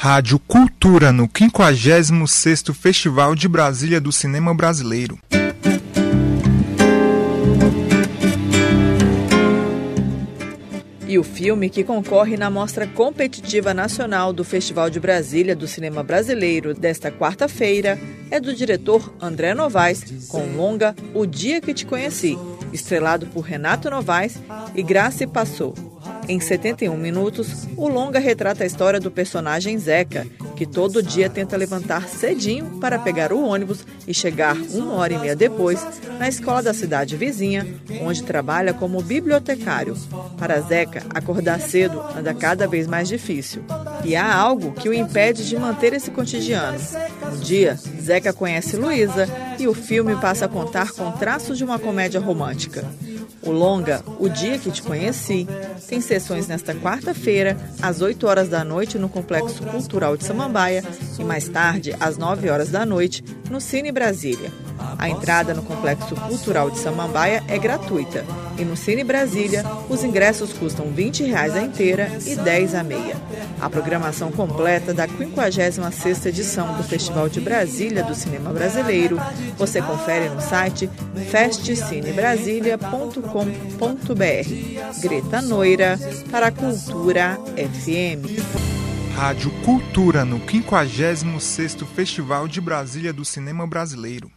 Rádio Cultura no 56º Festival de Brasília do Cinema Brasileiro. E o filme que concorre na Mostra Competitiva Nacional do Festival de Brasília do Cinema Brasileiro desta quarta-feira é do diretor André Novaes, com longa O Dia que Te Conheci, estrelado por Renato Novaes e Grace Passou. Em 71 minutos, o longa retrata a história do personagem Zeca, que todo dia tenta levantar cedinho para pegar o ônibus e chegar uma hora e meia depois na escola da cidade vizinha, onde trabalha como bibliotecário. Para Zeca, acordar cedo anda cada vez mais difícil. E há algo que o impede de manter esse cotidiano. Um dia, Zeca conhece Luísa e o filme passa a contar com traços de uma comédia romântica. O longa O Dia que Te Conheci tem sessões nesta quarta-feira, às 8 horas da noite, no Complexo Cultural de Samambaia e mais tarde, às 9 horas da noite, no Cine Brasília. A entrada no Complexo Cultural de Samambaia é gratuita e no Cine Brasília os ingressos custam 20 reais a inteira e R$ 10 a meia. A programação completa da 56ª edição do Festival de Brasília do Cinema Brasileiro você confere no site festcinebrasilia.com.br. Greta Noira para a Cultura FM. Rádio Cultura no 56º Festival de Brasília do Cinema Brasileiro.